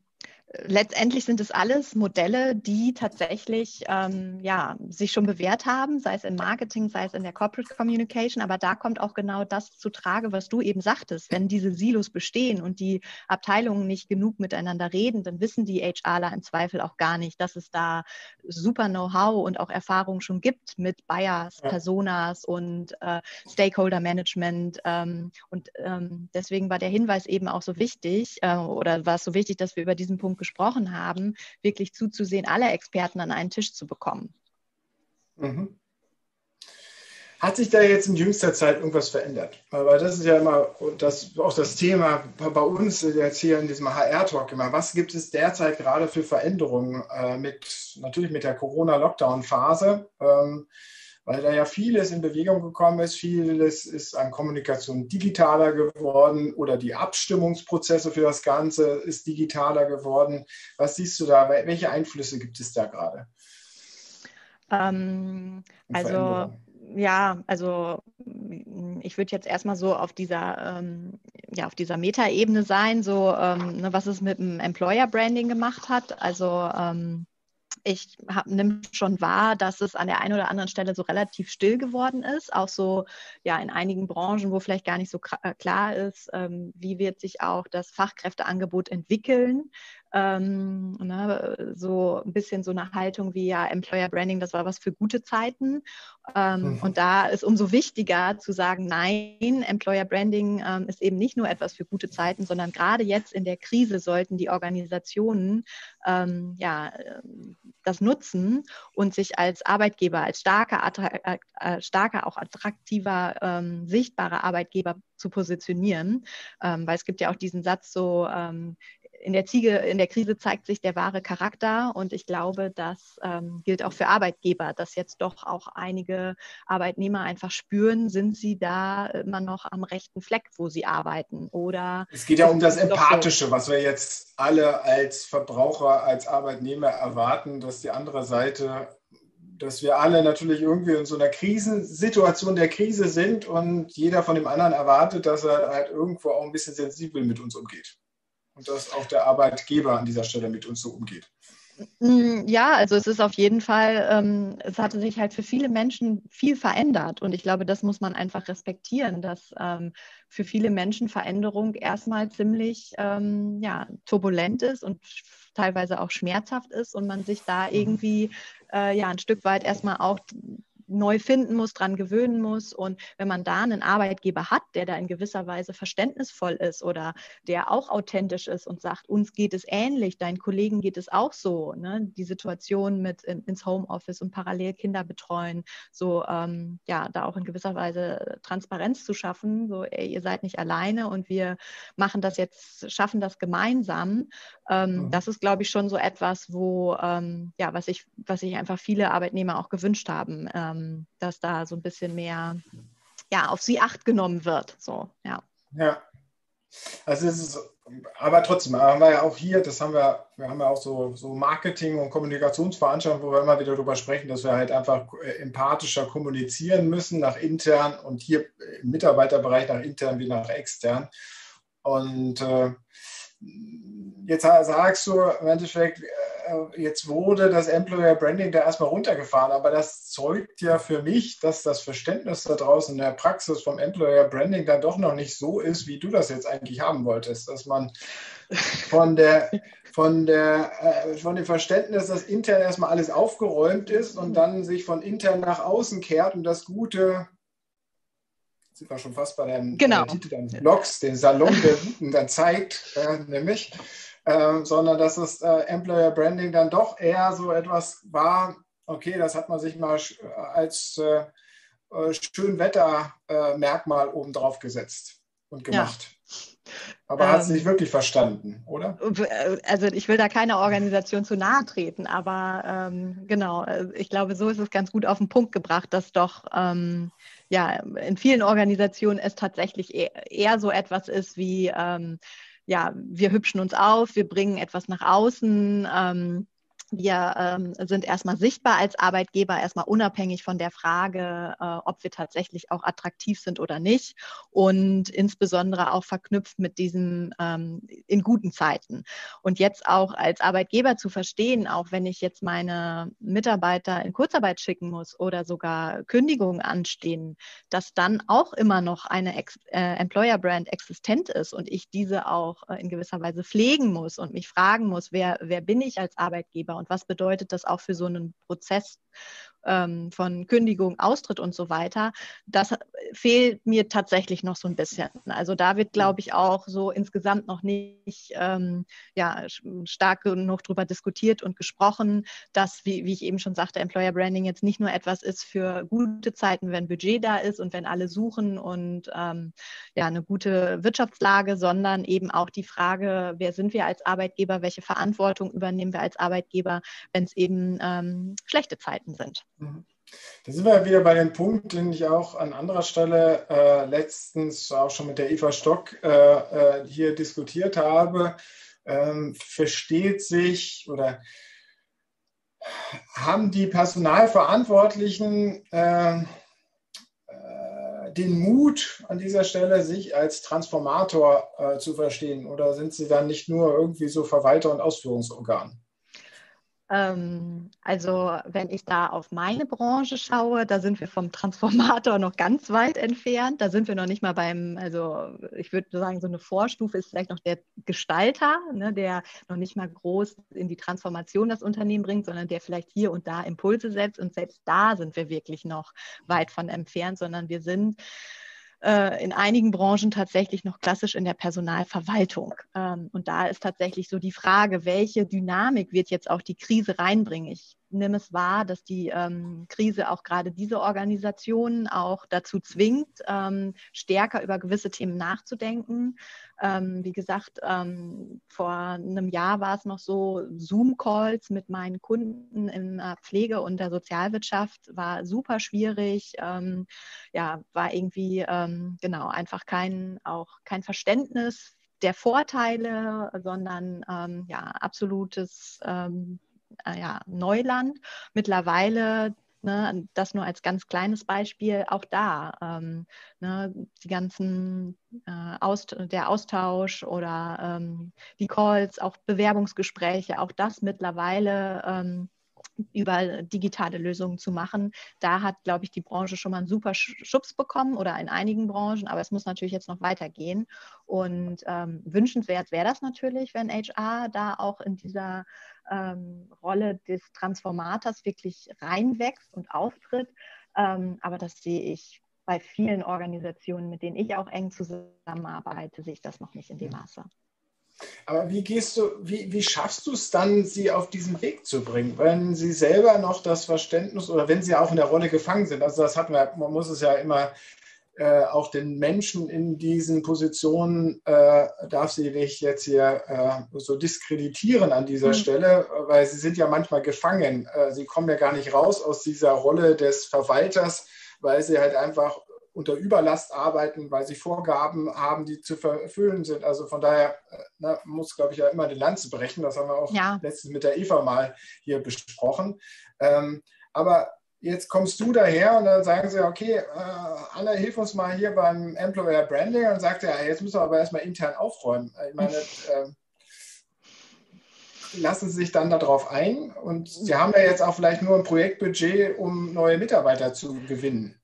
letztendlich sind es alles Modelle, die tatsächlich ähm, ja, sich schon bewährt haben, sei es im Marketing, sei es in der Corporate Communication. Aber da kommt auch genau das zu Trage, was du eben sagtest. Wenn diese Silos bestehen und die Abteilungen nicht genug miteinander reden, dann wissen die HRler im Zweifel auch gar nicht, dass es da super Know-how und auch Erfahrung schon gibt mit Buyers, Personas und äh, Stakeholder Management. Ähm, und ähm, deswegen war der Hinweis eben auch so wichtig äh, oder war es so wichtig, dass wir über diesen Punkt gesprochen haben, wirklich zuzusehen, alle Experten an einen Tisch zu bekommen. Mhm. Hat sich da jetzt in jüngster Zeit irgendwas verändert? Weil das ist ja immer das, auch das Thema bei uns jetzt hier in diesem HR-Talk immer. Was gibt es derzeit gerade für Veränderungen äh, mit, natürlich mit der Corona-Lockdown-Phase? Ähm, weil da ja vieles in Bewegung gekommen ist. Vieles ist an Kommunikation digitaler geworden oder die Abstimmungsprozesse für das Ganze ist digitaler geworden. Was siehst du da? Welche Einflüsse gibt es da gerade? Ähm, also ja, also ich würde jetzt erstmal so auf dieser, ähm, ja, auf dieser Metaebene sein, so ähm, ne, was es mit dem Employer Branding gemacht hat. Also ähm, ich nehme schon wahr, dass es an der einen oder anderen Stelle so relativ still geworden ist, auch so ja in einigen Branchen, wo vielleicht gar nicht so äh, klar ist, ähm, wie wird sich auch das Fachkräfteangebot entwickeln ähm, ne, so ein bisschen so eine Haltung wie ja Employer Branding, das war was für gute Zeiten. Ähm, mhm. Und da ist umso wichtiger zu sagen, nein, Employer Branding ähm, ist eben nicht nur etwas für gute Zeiten, sondern gerade jetzt in der Krise sollten die Organisationen ähm, ja, das nutzen und sich als Arbeitgeber, als starker, äh, äh, starker auch attraktiver, ähm, sichtbarer Arbeitgeber zu positionieren. Ähm, weil es gibt ja auch diesen Satz so, in der Ziege, in der Krise zeigt sich der wahre Charakter und ich glaube, das ähm, gilt auch für Arbeitgeber, dass jetzt doch auch einige Arbeitnehmer einfach spüren, sind sie da immer noch am rechten Fleck, wo sie arbeiten oder es geht ja um das Empathische, so. was wir jetzt alle als Verbraucher, als Arbeitnehmer erwarten, dass die andere Seite dass wir alle natürlich irgendwie in so einer Krisensituation der Krise sind und jeder von dem anderen erwartet, dass er halt irgendwo auch ein bisschen sensibel mit uns umgeht und dass auch der Arbeitgeber an dieser Stelle mit uns so umgeht. Mm, ja, also es ist auf jeden Fall, ähm, es hatte sich halt für viele Menschen viel verändert und ich glaube, das muss man einfach respektieren, dass ähm, für viele Menschen Veränderung erstmal ziemlich ähm, ja, turbulent ist und teilweise auch schmerzhaft ist und man sich da mhm. irgendwie äh, ja ein Stück weit erstmal auch neu finden muss, dran gewöhnen muss. Und wenn man da einen Arbeitgeber hat, der da in gewisser Weise verständnisvoll ist oder der auch authentisch ist und sagt, uns geht es ähnlich, deinen Kollegen geht es auch so, ne? die Situation mit in, ins Homeoffice und parallel Kinder betreuen, so ähm, ja, da auch in gewisser Weise Transparenz zu schaffen, so ey, ihr seid nicht alleine und wir machen das jetzt, schaffen das gemeinsam. Ähm, mhm. Das ist, glaube ich, schon so etwas, wo ähm, ja, was ich, was sich einfach viele Arbeitnehmer auch gewünscht haben. Ähm, ähm, dass da so ein bisschen mehr ja, auf sie acht genommen wird. So, ja. Ja. Also es ist, aber trotzdem haben wir ja auch hier, das haben wir, wir haben ja auch so, so Marketing- und Kommunikationsveranstaltungen, wo wir immer wieder darüber sprechen, dass wir halt einfach äh, empathischer kommunizieren müssen nach intern und hier im Mitarbeiterbereich nach intern wie nach extern. Und äh, jetzt sagst du im Endeffekt, äh, jetzt wurde das Employer Branding da erstmal runtergefahren, aber das zeugt ja für mich, dass das Verständnis da draußen in der Praxis vom Employer Branding dann doch noch nicht so ist, wie du das jetzt eigentlich haben wolltest, dass man von der von der äh, von dem Verständnis, dass intern erstmal alles aufgeräumt ist und dann sich von intern nach außen kehrt und das Gute sind wir schon fast bei dem genau. Titel deines Blogs, den Salon der Guten dann zeigt, äh, nämlich äh, sondern dass das äh, Employer Branding dann doch eher so etwas war, okay, das hat man sich mal als äh, äh Schönwettermerkmal obendrauf gesetzt und gemacht. Ja. Aber ähm, hat es nicht wirklich verstanden, oder? Äh, also ich will da keiner Organisation zu nahe treten, aber ähm, genau, ich glaube, so ist es ganz gut auf den Punkt gebracht, dass doch ähm, ja in vielen Organisationen es tatsächlich eher, eher so etwas ist wie ähm, ja, wir hübschen uns auf, wir bringen etwas nach außen. Ähm, wir ähm, sind erstmal sichtbar als Arbeitgeber, erstmal unabhängig von der Frage, äh, ob wir tatsächlich auch attraktiv sind oder nicht und insbesondere auch verknüpft mit diesem ähm, in guten Zeiten. Und jetzt auch als Arbeitgeber zu verstehen, auch wenn ich jetzt meine Mitarbeiter in Kurzarbeit schicken muss oder sogar Kündigungen anstehen, dass dann auch immer noch eine Ex äh, Employer Brand existent ist und ich diese auch äh, in gewisser Weise pflegen muss und mich fragen muss, wer, wer bin ich als Arbeitgeber und was bedeutet das auch für so einen Prozess ähm, von Kündigung, Austritt und so weiter, das fehlt mir tatsächlich noch so ein bisschen. Also da wird, glaube ich, auch so insgesamt noch nicht ähm, ja, stark genug darüber diskutiert und gesprochen, dass, wie, wie ich eben schon sagte, Employer Branding jetzt nicht nur etwas ist für gute Zeiten, wenn Budget da ist und wenn alle suchen und ähm, ja, eine gute Wirtschaftslage, sondern eben auch die Frage, wer sind wir als Arbeitgeber, welche Verantwortung übernehmen wir als Arbeitgeber, wenn es eben ähm, schlechte Zeiten sind. Mhm. Da sind wir wieder bei dem Punkt, den ich auch an anderer Stelle äh, letztens auch schon mit der Eva Stock äh, äh, hier diskutiert habe. Ähm, versteht sich oder haben die Personalverantwortlichen äh, den Mut an dieser Stelle, sich als Transformator äh, zu verstehen? Oder sind Sie dann nicht nur irgendwie so Verwalter und Ausführungsorgan? Ähm, also wenn ich da auf meine Branche schaue, da sind wir vom Transformator noch ganz weit entfernt. Da sind wir noch nicht mal beim, also ich würde sagen, so eine Vorstufe ist vielleicht noch der Gestalter, ne, der noch nicht mal groß in die Transformation das Unternehmen bringt, sondern der vielleicht hier und da Impulse setzt. Und selbst da sind wir wirklich noch weit von entfernt, sondern wir sind äh, in einigen Branchen tatsächlich noch klassisch in der Personalverwaltung. Ähm, und da ist tatsächlich so die Frage, welche Dynamik wird jetzt auch die Krise reinbringen? Ich nehme es wahr, dass die ähm, Krise auch gerade diese Organisationen auch dazu zwingt, ähm, stärker über gewisse Themen nachzudenken. Ähm, wie gesagt, ähm, vor einem Jahr war es noch so, Zoom-Calls mit meinen Kunden in der Pflege und der Sozialwirtschaft war super schwierig. Ähm, ja, war irgendwie ähm, genau einfach kein auch kein Verständnis der Vorteile, sondern ja absolutes ähm, äh, ja, Neuland. Mittlerweile Ne, das nur als ganz kleines Beispiel, auch da, ähm, ne, die ganzen, äh, Aust der Austausch oder ähm, die Calls, auch Bewerbungsgespräche, auch das mittlerweile ähm, über digitale Lösungen zu machen. Da hat, glaube ich, die Branche schon mal einen super Schubs bekommen oder in einigen Branchen, aber es muss natürlich jetzt noch weitergehen. Und ähm, wünschenswert wäre das natürlich, wenn HR da auch in dieser ähm, Rolle des Transformators wirklich reinwächst und auftritt. Ähm, aber das sehe ich bei vielen Organisationen, mit denen ich auch eng zusammenarbeite, sehe ich das noch nicht in dem Maße. Aber wie gehst du, wie, wie schaffst du es dann, sie auf diesen Weg zu bringen, wenn sie selber noch das Verständnis oder wenn sie auch in der Rolle gefangen sind? Also das hat man, man muss es ja immer äh, auch den Menschen in diesen Positionen äh, darf sie nicht jetzt hier äh, so diskreditieren an dieser mhm. Stelle, weil sie sind ja manchmal gefangen. Äh, sie kommen ja gar nicht raus aus dieser Rolle des Verwalters, weil sie halt einfach unter Überlast arbeiten, weil sie Vorgaben haben, die zu erfüllen sind. Also von daher äh, na, muss, glaube ich, ja immer die Lanze brechen. Das haben wir auch ja. letztens mit der Eva mal hier besprochen. Ähm, aber jetzt kommst du daher und dann sagen sie, okay, äh, Anna, hilf uns mal hier beim Employer Branding und sagt ja, jetzt müssen wir aber erstmal intern aufräumen. Ich meine, äh, lassen Sie sich dann darauf ein und Sie haben ja jetzt auch vielleicht nur ein Projektbudget, um neue Mitarbeiter zu gewinnen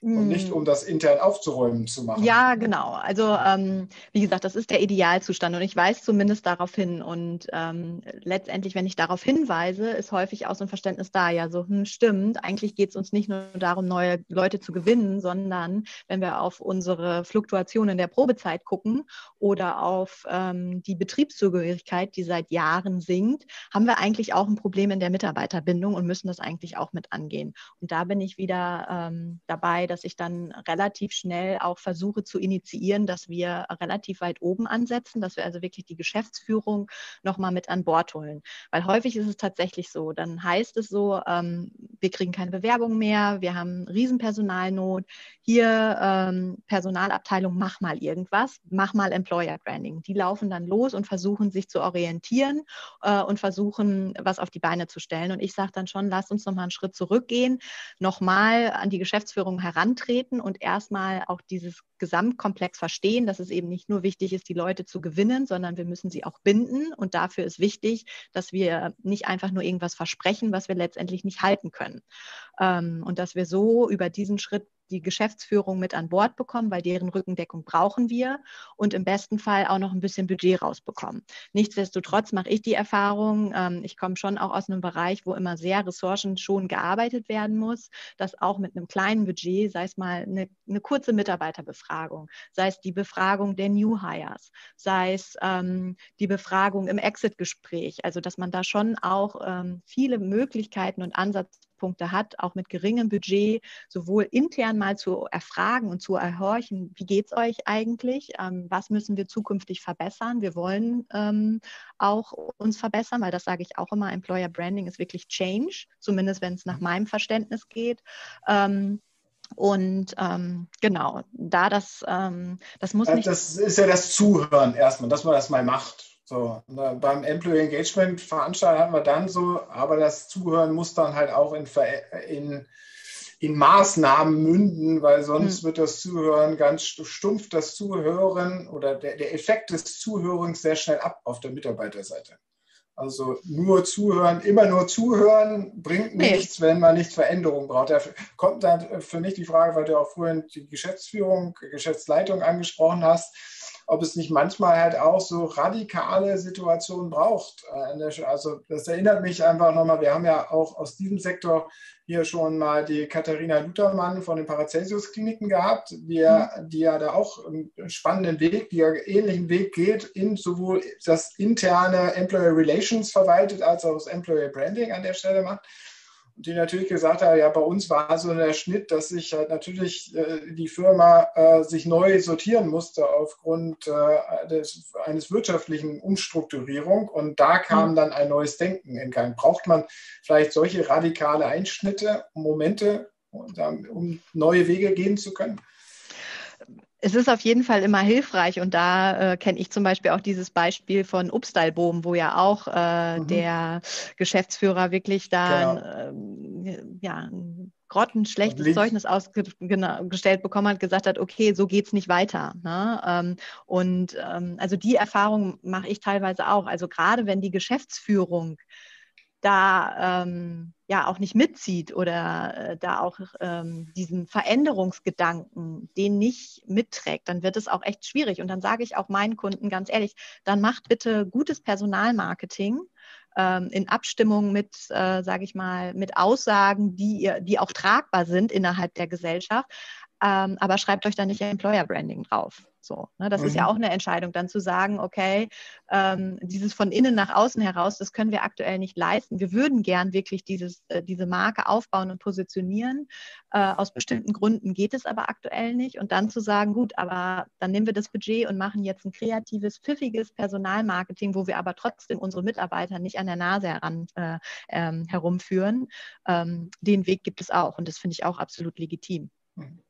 und nicht hm. um das intern aufzuräumen zu machen. Ja, genau. Also ähm, wie gesagt, das ist der Idealzustand und ich weise zumindest darauf hin. Und ähm, letztendlich, wenn ich darauf hinweise, ist häufig auch so ein Verständnis da, ja, so, hm, stimmt, eigentlich geht es uns nicht nur darum, neue Leute zu gewinnen, sondern wenn wir auf unsere Fluktuation in der Probezeit gucken oder auf ähm, die Betriebszugehörigkeit, die seit Jahren sinkt, haben wir eigentlich auch ein Problem in der Mitarbeiterbindung und müssen das eigentlich auch mit angehen. Und da bin ich wieder ähm, dabei, dass ich dann relativ schnell auch versuche zu initiieren, dass wir relativ weit oben ansetzen, dass wir also wirklich die Geschäftsführung nochmal mit an Bord holen. Weil häufig ist es tatsächlich so, dann heißt es so, ähm, wir kriegen keine Bewerbung mehr, wir haben Riesenpersonalnot, hier ähm, Personalabteilung, mach mal irgendwas, mach mal Employer Branding. Die laufen dann los und versuchen sich zu orientieren äh, und versuchen, was auf die Beine zu stellen. Und ich sage dann schon, lasst uns nochmal einen Schritt zurückgehen, nochmal an die Geschäftsführung heran herantreten und erstmal auch dieses Gesamtkomplex verstehen, dass es eben nicht nur wichtig ist, die Leute zu gewinnen, sondern wir müssen sie auch binden. Und dafür ist wichtig, dass wir nicht einfach nur irgendwas versprechen, was wir letztendlich nicht halten können. Ähm, und dass wir so über diesen Schritt die Geschäftsführung mit an Bord bekommen, weil deren Rückendeckung brauchen wir und im besten Fall auch noch ein bisschen Budget rausbekommen. Nichtsdestotrotz mache ich die Erfahrung, ähm, ich komme schon auch aus einem Bereich, wo immer sehr ressourcenschonend gearbeitet werden muss, dass auch mit einem kleinen Budget, sei es mal eine, eine kurze Mitarbeiterbefragung, sei es die Befragung der New Hires, sei es ähm, die Befragung im Exit-Gespräch, also dass man da schon auch ähm, viele Möglichkeiten und Ansätze Ansatzpunkte hat, auch mit geringem Budget, sowohl intern mal zu erfragen und zu erhorchen, wie geht es euch eigentlich, ähm, was müssen wir zukünftig verbessern. Wir wollen ähm, auch uns verbessern, weil das sage ich auch immer, Employer Branding ist wirklich Change, zumindest wenn es nach meinem Verständnis geht. Ähm, und ähm, genau, da das, ähm, das muss nicht. Das ist ja das Zuhören erstmal, dass man das mal macht. So, beim Employee Engagement Veranstalten hatten wir dann so, aber das Zuhören muss dann halt auch in, in in Maßnahmen münden, weil sonst mhm. wird das Zuhören ganz stumpf, das Zuhören oder der, der Effekt des Zuhörens sehr schnell ab auf der Mitarbeiterseite. Also nur zuhören, immer nur zuhören bringt nee. nichts, wenn man nicht Veränderung braucht. Da kommt dann für mich die Frage, weil du auch vorhin die Geschäftsführung, Geschäftsleitung angesprochen hast, ob es nicht manchmal halt auch so radikale Situationen braucht. Also das erinnert mich einfach nochmal, wir haben ja auch aus diesem Sektor hier schon mal die Katharina Luthermann von den Paracelsus-Kliniken gehabt, die ja, mhm. die ja da auch einen spannenden Weg, die ja ähnlichen Weg geht, in sowohl das interne Employer Relations verwaltet, als auch das Employer Branding an der Stelle macht die natürlich gesagt hat, ja, bei uns war so der Schnitt, dass sich halt natürlich äh, die Firma äh, sich neu sortieren musste aufgrund äh, des, eines wirtschaftlichen Umstrukturierung und da kam mhm. dann ein neues Denken in Gang. Braucht man vielleicht solche radikale Einschnitte, Momente, um neue Wege gehen zu können? Es ist auf jeden Fall immer hilfreich und da äh, kenne ich zum Beispiel auch dieses Beispiel von Upstalboom, wo ja auch äh, mhm. der Geschäftsführer wirklich da genau. äh, ja, ein grottenschlechtes Zeugnis ausgestellt bekommen hat, gesagt hat, okay, so geht es nicht weiter. Ne? Ähm, und ähm, also die Erfahrung mache ich teilweise auch. Also gerade wenn die Geschäftsführung da ähm, ja auch nicht mitzieht oder äh, da auch ähm, diesen Veränderungsgedanken, den nicht mitträgt, dann wird es auch echt schwierig. Und dann sage ich auch meinen Kunden ganz ehrlich, dann macht bitte gutes Personalmarketing ähm, in Abstimmung mit, äh, sage ich mal, mit Aussagen, die, die auch tragbar sind innerhalb der Gesellschaft. Ähm, aber schreibt euch da nicht Employer Branding drauf. So, ne? Das mhm. ist ja mhm. auch eine Entscheidung, dann zu sagen, okay, ähm, dieses von innen nach außen heraus, das können wir aktuell nicht leisten. Wir würden gern wirklich dieses, äh, diese Marke aufbauen und positionieren. Äh, aus bestimmten Gründen geht es aber aktuell nicht. Und dann zu sagen, gut, aber dann nehmen wir das Budget und machen jetzt ein kreatives, pfiffiges Personalmarketing, wo wir aber trotzdem unsere Mitarbeiter nicht an der Nase heran, äh, ähm, herumführen. Ähm, den Weg gibt es auch und das finde ich auch absolut legitim. Mhm.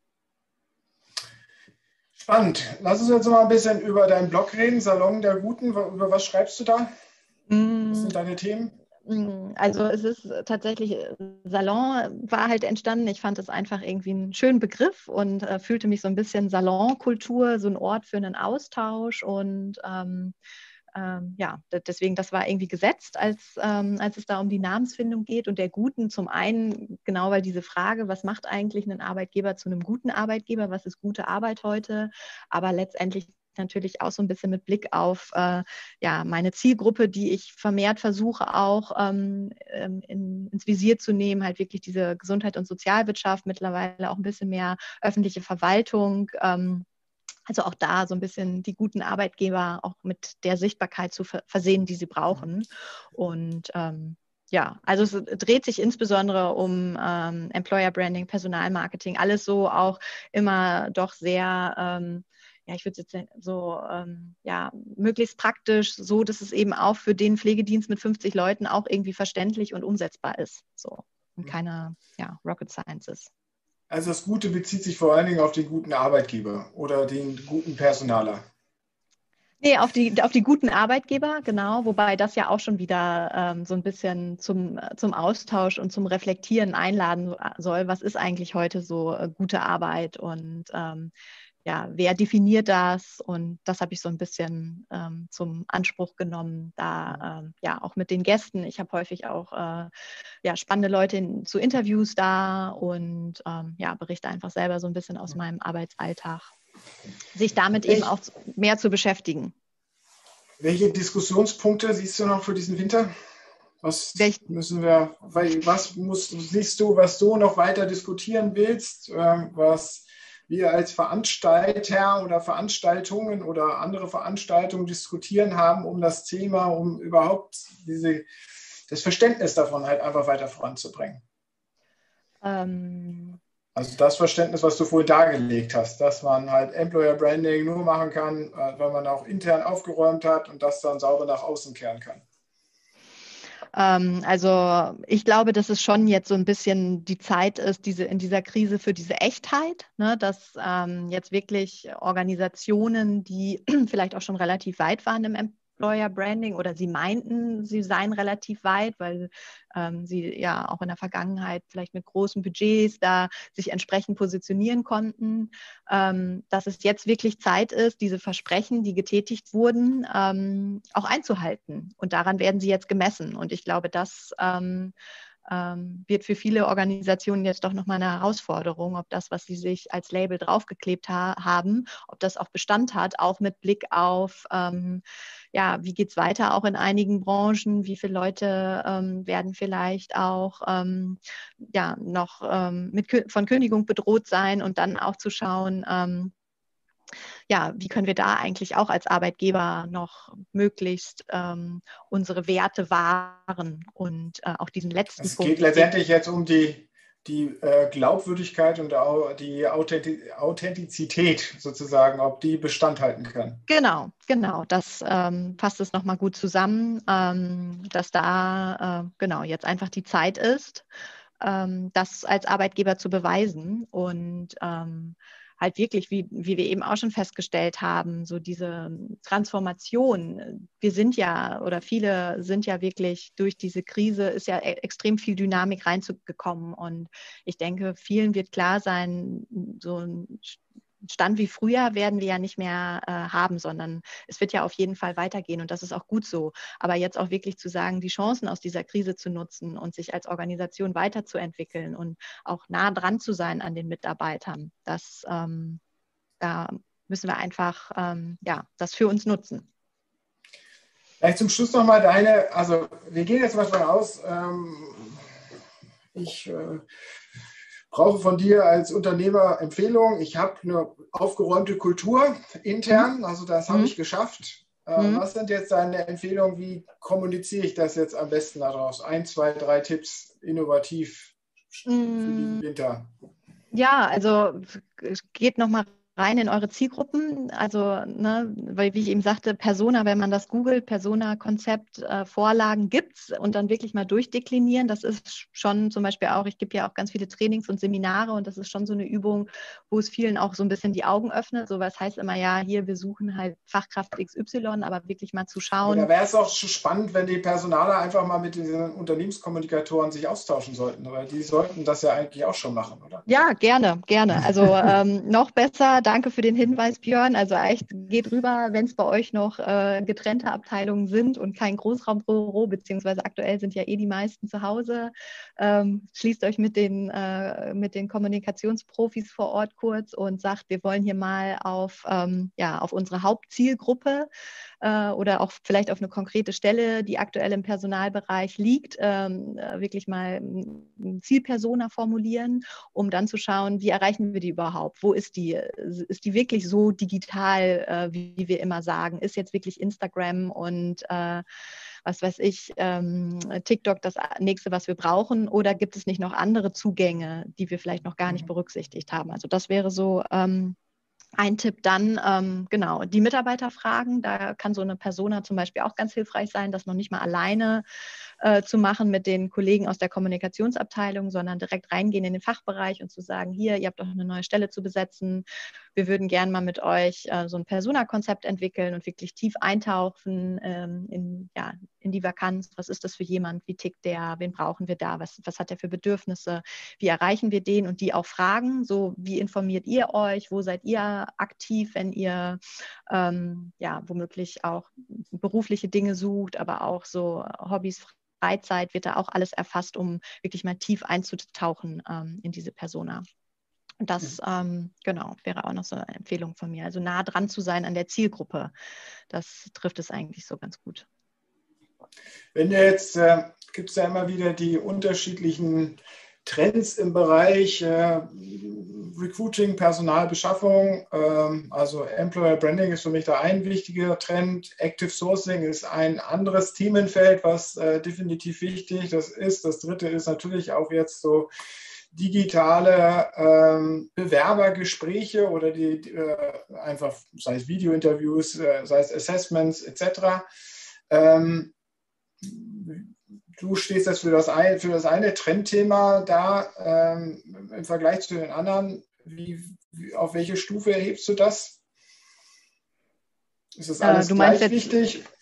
Spannend. Lass uns jetzt mal ein bisschen über deinen Blog reden, Salon der Guten. Über was schreibst du da? Was sind deine Themen? Mm, also es ist tatsächlich, Salon war halt entstanden. Ich fand es einfach irgendwie einen schönen Begriff und äh, fühlte mich so ein bisschen Salonkultur, so ein Ort für einen Austausch und ähm, ähm, ja, deswegen, das war irgendwie gesetzt, als, ähm, als es da um die Namensfindung geht. Und der Guten zum einen, genau weil diese Frage, was macht eigentlich einen Arbeitgeber zu einem guten Arbeitgeber, was ist gute Arbeit heute, aber letztendlich natürlich auch so ein bisschen mit Blick auf äh, ja, meine Zielgruppe, die ich vermehrt versuche auch ähm, ähm in, ins Visier zu nehmen, halt wirklich diese Gesundheit und Sozialwirtschaft, mittlerweile auch ein bisschen mehr öffentliche Verwaltung. Ähm, also auch da so ein bisschen die guten Arbeitgeber auch mit der Sichtbarkeit zu versehen, die sie brauchen. Und ähm, ja, also es dreht sich insbesondere um ähm, Employer Branding, Personalmarketing, alles so auch immer doch sehr, ähm, ja, ich würde jetzt so, ähm, ja, möglichst praktisch, so dass es eben auch für den Pflegedienst mit 50 Leuten auch irgendwie verständlich und umsetzbar ist. So und mhm. keine ja, Rocket Sciences. Also das Gute bezieht sich vor allen Dingen auf den guten Arbeitgeber oder den guten Personaler. Nee, auf die, auf die guten Arbeitgeber, genau, wobei das ja auch schon wieder ähm, so ein bisschen zum, zum Austausch und zum Reflektieren einladen soll. Was ist eigentlich heute so äh, gute Arbeit und ähm, ja, wer definiert das? Und das habe ich so ein bisschen ähm, zum Anspruch genommen, da ähm, ja auch mit den Gästen. Ich habe häufig auch äh, ja, spannende Leute in, zu Interviews da und ähm, ja, berichte einfach selber so ein bisschen aus meinem Arbeitsalltag, sich damit ich, eben auch mehr zu beschäftigen. Welche Diskussionspunkte siehst du noch für diesen Winter? Was müssen wir, was musst, siehst du, was du noch weiter diskutieren willst, ähm, was wir als Veranstalter oder Veranstaltungen oder andere Veranstaltungen diskutieren haben, um das Thema, um überhaupt diese, das Verständnis davon halt einfach weiter voranzubringen? Ähm, also das Verständnis, was du vorhin dargelegt hast, dass man halt Employer Branding nur machen kann, äh, weil man auch intern aufgeräumt hat und das dann sauber nach außen kehren kann. Ähm, also ich glaube, dass es schon jetzt so ein bisschen die Zeit ist, diese in dieser Krise für diese Echtheit, ne, dass ähm, jetzt wirklich Organisationen, die vielleicht auch schon relativ weit waren im Employer Branding oder sie meinten, sie seien relativ weit, weil ähm, sie ja auch in der Vergangenheit vielleicht mit großen Budgets da sich entsprechend positionieren konnten, ähm, dass es jetzt wirklich Zeit ist, diese Versprechen, die getätigt wurden, ähm, auch einzuhalten. Und daran werden sie jetzt gemessen. Und ich glaube, das ähm, wird für viele Organisationen jetzt doch nochmal eine Herausforderung, ob das, was sie sich als Label draufgeklebt ha haben, ob das auch Bestand hat, auch mit Blick auf, ähm, ja, wie geht es weiter auch in einigen Branchen, wie viele Leute ähm, werden vielleicht auch ähm, ja, noch ähm, mit, von Kündigung bedroht sein? Und dann auch zu schauen, ähm, ja, wie können wir da eigentlich auch als Arbeitgeber noch möglichst ähm, unsere Werte wahren und äh, auch diesen letzten es Punkt. Es geht letztendlich jetzt um die, die äh, Glaubwürdigkeit und auch die Authentizität sozusagen, ob die Bestand halten kann. Genau, genau. Das ähm, fasst es nochmal gut zusammen, ähm, dass da äh, genau jetzt einfach die Zeit ist, ähm, das als Arbeitgeber zu beweisen und ähm, halt wirklich, wie, wie wir eben auch schon festgestellt haben, so diese Transformation. Wir sind ja oder viele sind ja wirklich durch diese Krise ist ja e-, extrem viel Dynamik reingekommen. Und ich denke, vielen wird klar sein, so ein Stand wie früher werden wir ja nicht mehr äh, haben, sondern es wird ja auf jeden Fall weitergehen und das ist auch gut so. Aber jetzt auch wirklich zu sagen, die Chancen aus dieser Krise zu nutzen und sich als Organisation weiterzuentwickeln und auch nah dran zu sein an den Mitarbeitern, das ähm, da müssen wir einfach ähm, ja, das für uns nutzen. Vielleicht zum Schluss nochmal deine, also wir gehen jetzt mal davon aus, ähm, ich äh, brauche von dir als Unternehmer Empfehlung. Ich habe eine aufgeräumte Kultur intern, also das habe mhm. ich geschafft. Äh, mhm. Was sind jetzt deine Empfehlungen? Wie kommuniziere ich das jetzt am besten daraus? Ein, zwei, drei Tipps innovativ für den mhm. Winter. Ja, also geht nochmal rein in eure Zielgruppen. Also, ne, weil wie ich eben sagte, Persona, wenn man das googelt, Persona-Konzept, äh, Vorlagen es und dann wirklich mal durchdeklinieren. Das ist schon zum Beispiel auch, ich gebe ja auch ganz viele Trainings und Seminare und das ist schon so eine Übung, wo es vielen auch so ein bisschen die Augen öffnet. So was heißt immer, ja, hier, wir suchen halt Fachkraft XY, aber wirklich mal zu schauen. Da wäre es auch spannend, wenn die Personaler einfach mal mit diesen Unternehmenskommunikatoren sich austauschen sollten, weil die sollten das ja eigentlich auch schon machen, oder? Ja, gerne, gerne. Also ähm, noch besser, danke für den Hinweis, Björn. Also echt, geht rüber, wenn es bei euch noch äh, getrennte Abteilungen sind und kein Großraumbüro, beziehungsweise aktuell sind ja eh die meisten zu Hause. Ähm, schließt euch mit den, äh, mit den Kommunikationsprofis vor Ort kurz und sagt, wir wollen hier mal auf, ähm, ja, auf unsere Hauptzielgruppe äh, oder auch vielleicht auf eine konkrete Stelle, die aktuell im Personalbereich liegt, ähm, äh, wirklich mal eine Zielpersona formulieren, um dann zu schauen, wie erreichen wir die überhaupt? Wo ist die? ist die wirklich so digital, äh, wie, wie, wir immer sagen? Ist jetzt wirklich Instagram und äh, was weiß ich, ähm, TikTok das nächste, was wir brauchen? Oder gibt es nicht noch andere Zugänge, die wir vielleicht noch gar nicht mhm. berücksichtigt haben? Also das wäre so ähm, ein Tipp dann, ähm, genau, die Mitarbeiter fragen. Da kann so eine Persona zum Beispiel auch ganz hilfreich sein, das noch nicht mal alleine äh, zu machen mit den Kollegen aus der Kommunikationsabteilung, sondern direkt reingehen in den Fachbereich und zu sagen, hier, ihr habt doch eine neue Stelle zu besetzen. Wir würden gerne mal mit euch äh, so ein Persona-Konzept entwickeln und wirklich tief eintauchen ähm, in, ja, in die Vakanz. Was ist das für jemand? Wie tickt der? Wen brauchen wir da? Was, was hat er für Bedürfnisse? Wie erreichen wir den? Und die auch fragen, so wie informiert ihr euch? Wo seid ihr aktiv, wenn ihr ähm, ja womöglich auch berufliche Dinge sucht, aber auch so Hobbys, Freizeit wird da auch alles erfasst, um wirklich mal tief einzutauchen ähm, in diese Persona. Und das, ähm, genau, wäre auch noch so eine Empfehlung von mir. Also nah dran zu sein an der Zielgruppe. Das trifft es eigentlich so ganz gut. Wenn jetzt, äh, gibt es ja immer wieder die unterschiedlichen Trends im Bereich äh, Recruiting, Personalbeschaffung. Ähm, also Employer Branding ist für mich da ein wichtiger Trend. Active Sourcing ist ein anderes Themenfeld, was äh, definitiv wichtig das ist. Das dritte ist natürlich auch jetzt so digitale ähm, Bewerbergespräche oder die, die äh, einfach, sei es Videointerviews, äh, sei es Assessments etc. Ähm, du stehst jetzt für das, ein, für das eine Trendthema da ähm, im Vergleich zu den anderen. Wie, wie, auf welche Stufe erhebst du das? Ist das äh, alles äh, gleich wichtig? ähm,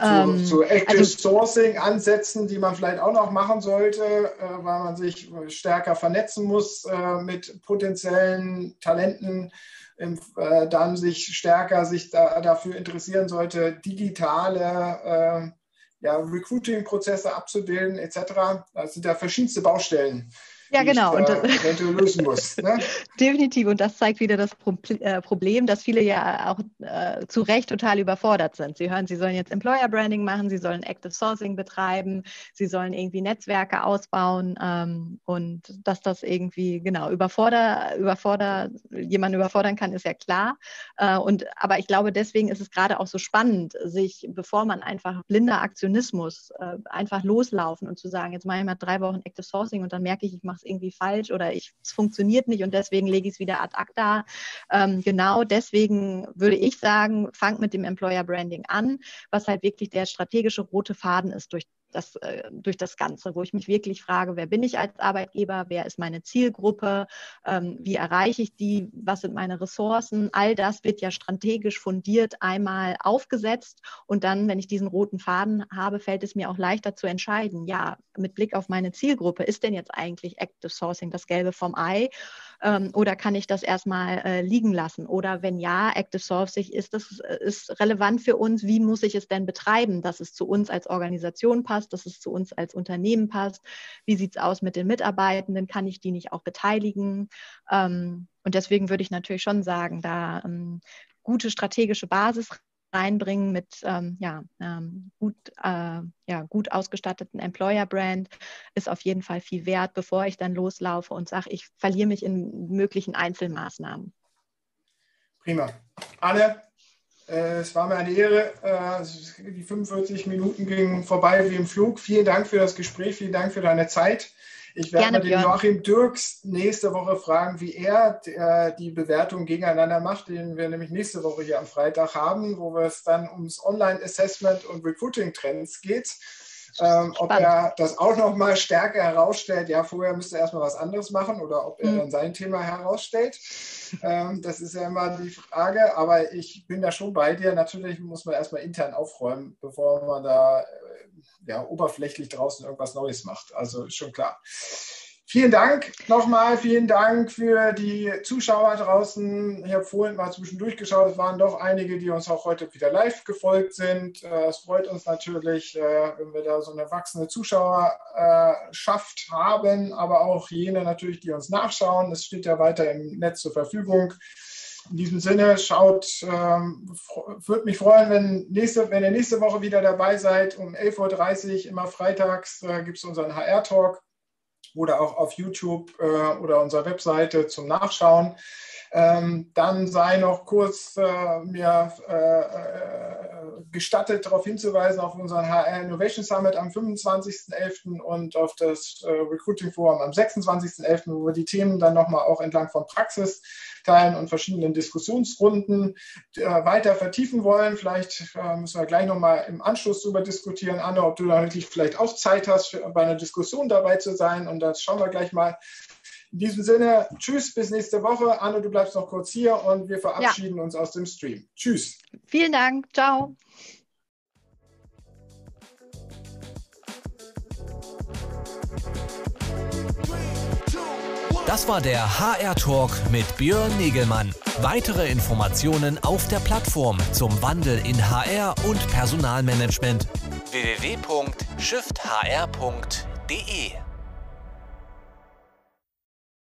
zu, zu Active also, Sourcing Ansätzen, die man vielleicht auch noch machen sollte, äh, weil man sich stärker vernetzen muss äh, mit potenziellen Talenten, im, äh, dann sich stärker sich da, dafür interessieren sollte, digitale ja, Recruiting-Prozesse abzubilden etc. Das sind ja verschiedenste Baustellen, ja, genau. Ich, und das, lösen muss. Ne? Definitiv. Und das zeigt wieder das äh, Problem, dass viele ja auch äh, zu Recht total überfordert sind. Sie hören, sie sollen jetzt Employer Branding machen, sie sollen Active Sourcing betreiben, sie sollen irgendwie Netzwerke ausbauen ähm, und dass das irgendwie, genau, überforder, überforder, jemanden überfordern kann, ist ja klar. Äh, und, aber ich glaube, deswegen ist es gerade auch so spannend, sich, bevor man einfach blinder Aktionismus, äh, einfach loslaufen und zu sagen, jetzt mache ich mal drei Wochen Active Sourcing und dann merke ich, ich mache es irgendwie falsch oder ich, es funktioniert nicht und deswegen lege ich es wieder ad acta. Ähm, genau deswegen würde ich sagen, fangt mit dem Employer Branding an, was halt wirklich der strategische rote Faden ist durch das, äh, durch das Ganze, wo ich mich wirklich frage, wer bin ich als Arbeitgeber, wer ist meine Zielgruppe, ähm, wie erreiche ich die, was sind meine Ressourcen, all das wird ja strategisch fundiert einmal aufgesetzt und dann, wenn ich diesen roten Faden habe, fällt es mir auch leichter zu entscheiden, ja, mit Blick auf meine Zielgruppe, ist denn jetzt eigentlich Active Sourcing das Gelbe vom Ei ähm, oder kann ich das erstmal äh, liegen lassen? Oder wenn ja, Active Sourcing ist das äh, ist relevant für uns, wie muss ich es denn betreiben, dass es zu uns als Organisation passt, dass es zu uns als Unternehmen passt? Wie sieht es aus mit den Mitarbeitenden? Kann ich die nicht auch beteiligen? Ähm, und deswegen würde ich natürlich schon sagen, da ähm, gute strategische Basis reinbringen mit ähm, ja, ähm, gut, äh, ja, gut ausgestatteten Employer-Brand ist auf jeden Fall viel wert, bevor ich dann loslaufe und sage, ich verliere mich in möglichen Einzelmaßnahmen. Prima. Anne, äh, es war mir eine Ehre. Äh, die 45 Minuten gingen vorbei wie im Flug. Vielen Dank für das Gespräch, vielen Dank für deine Zeit. Ich werde mal den Joachim Dirks nächste Woche fragen, wie er äh, die Bewertung gegeneinander macht, den wir nämlich nächste Woche hier am Freitag haben, wo es dann ums Online-Assessment und Recruiting-Trends geht. Ähm, ob er das auch noch mal stärker herausstellt, ja, vorher müsste er erstmal was anderes machen oder ob er mhm. dann sein Thema herausstellt. Ähm, das ist ja immer die Frage, aber ich bin da schon bei dir. Natürlich muss man erstmal intern aufräumen, bevor man da äh, ja, oberflächlich draußen irgendwas Neues macht. Also schon klar. Vielen Dank nochmal, vielen Dank für die Zuschauer draußen. Ich habe vorhin mal zwischendurch geschaut, es waren doch einige, die uns auch heute wieder live gefolgt sind. Äh, es freut uns natürlich, äh, wenn wir da so eine wachsende Zuschauerschaft haben, aber auch jene natürlich, die uns nachschauen. Es steht ja weiter im Netz zur Verfügung. In diesem Sinne, schaut, ähm, würde mich freuen, wenn, nächste, wenn ihr nächste Woche wieder dabei seid. Um 11.30 Uhr, immer freitags, äh, gibt es unseren HR-Talk oder auch auf YouTube äh, oder unserer Webseite zum Nachschauen. Ähm, dann sei noch kurz äh, mir äh, äh gestattet, darauf hinzuweisen auf unseren HR Innovation Summit am 25.11. und auf das äh, Recruiting Forum am 26.11., wo wir die Themen dann nochmal auch entlang von Praxis Teilen und verschiedenen Diskussionsrunden äh, weiter vertiefen wollen. Vielleicht äh, müssen wir gleich nochmal im Anschluss darüber diskutieren. Anne, ob du da wirklich vielleicht auch Zeit hast, bei einer Diskussion dabei zu sein. Und das schauen wir gleich mal. In diesem Sinne, tschüss, bis nächste Woche. Anne, du bleibst noch kurz hier und wir verabschieden ja. uns aus dem Stream. Tschüss. Vielen Dank. Ciao. Das war der HR Talk mit Björn Negelmann. Weitere Informationen auf der Plattform zum Wandel in HR und Personalmanagement www.shifthr.de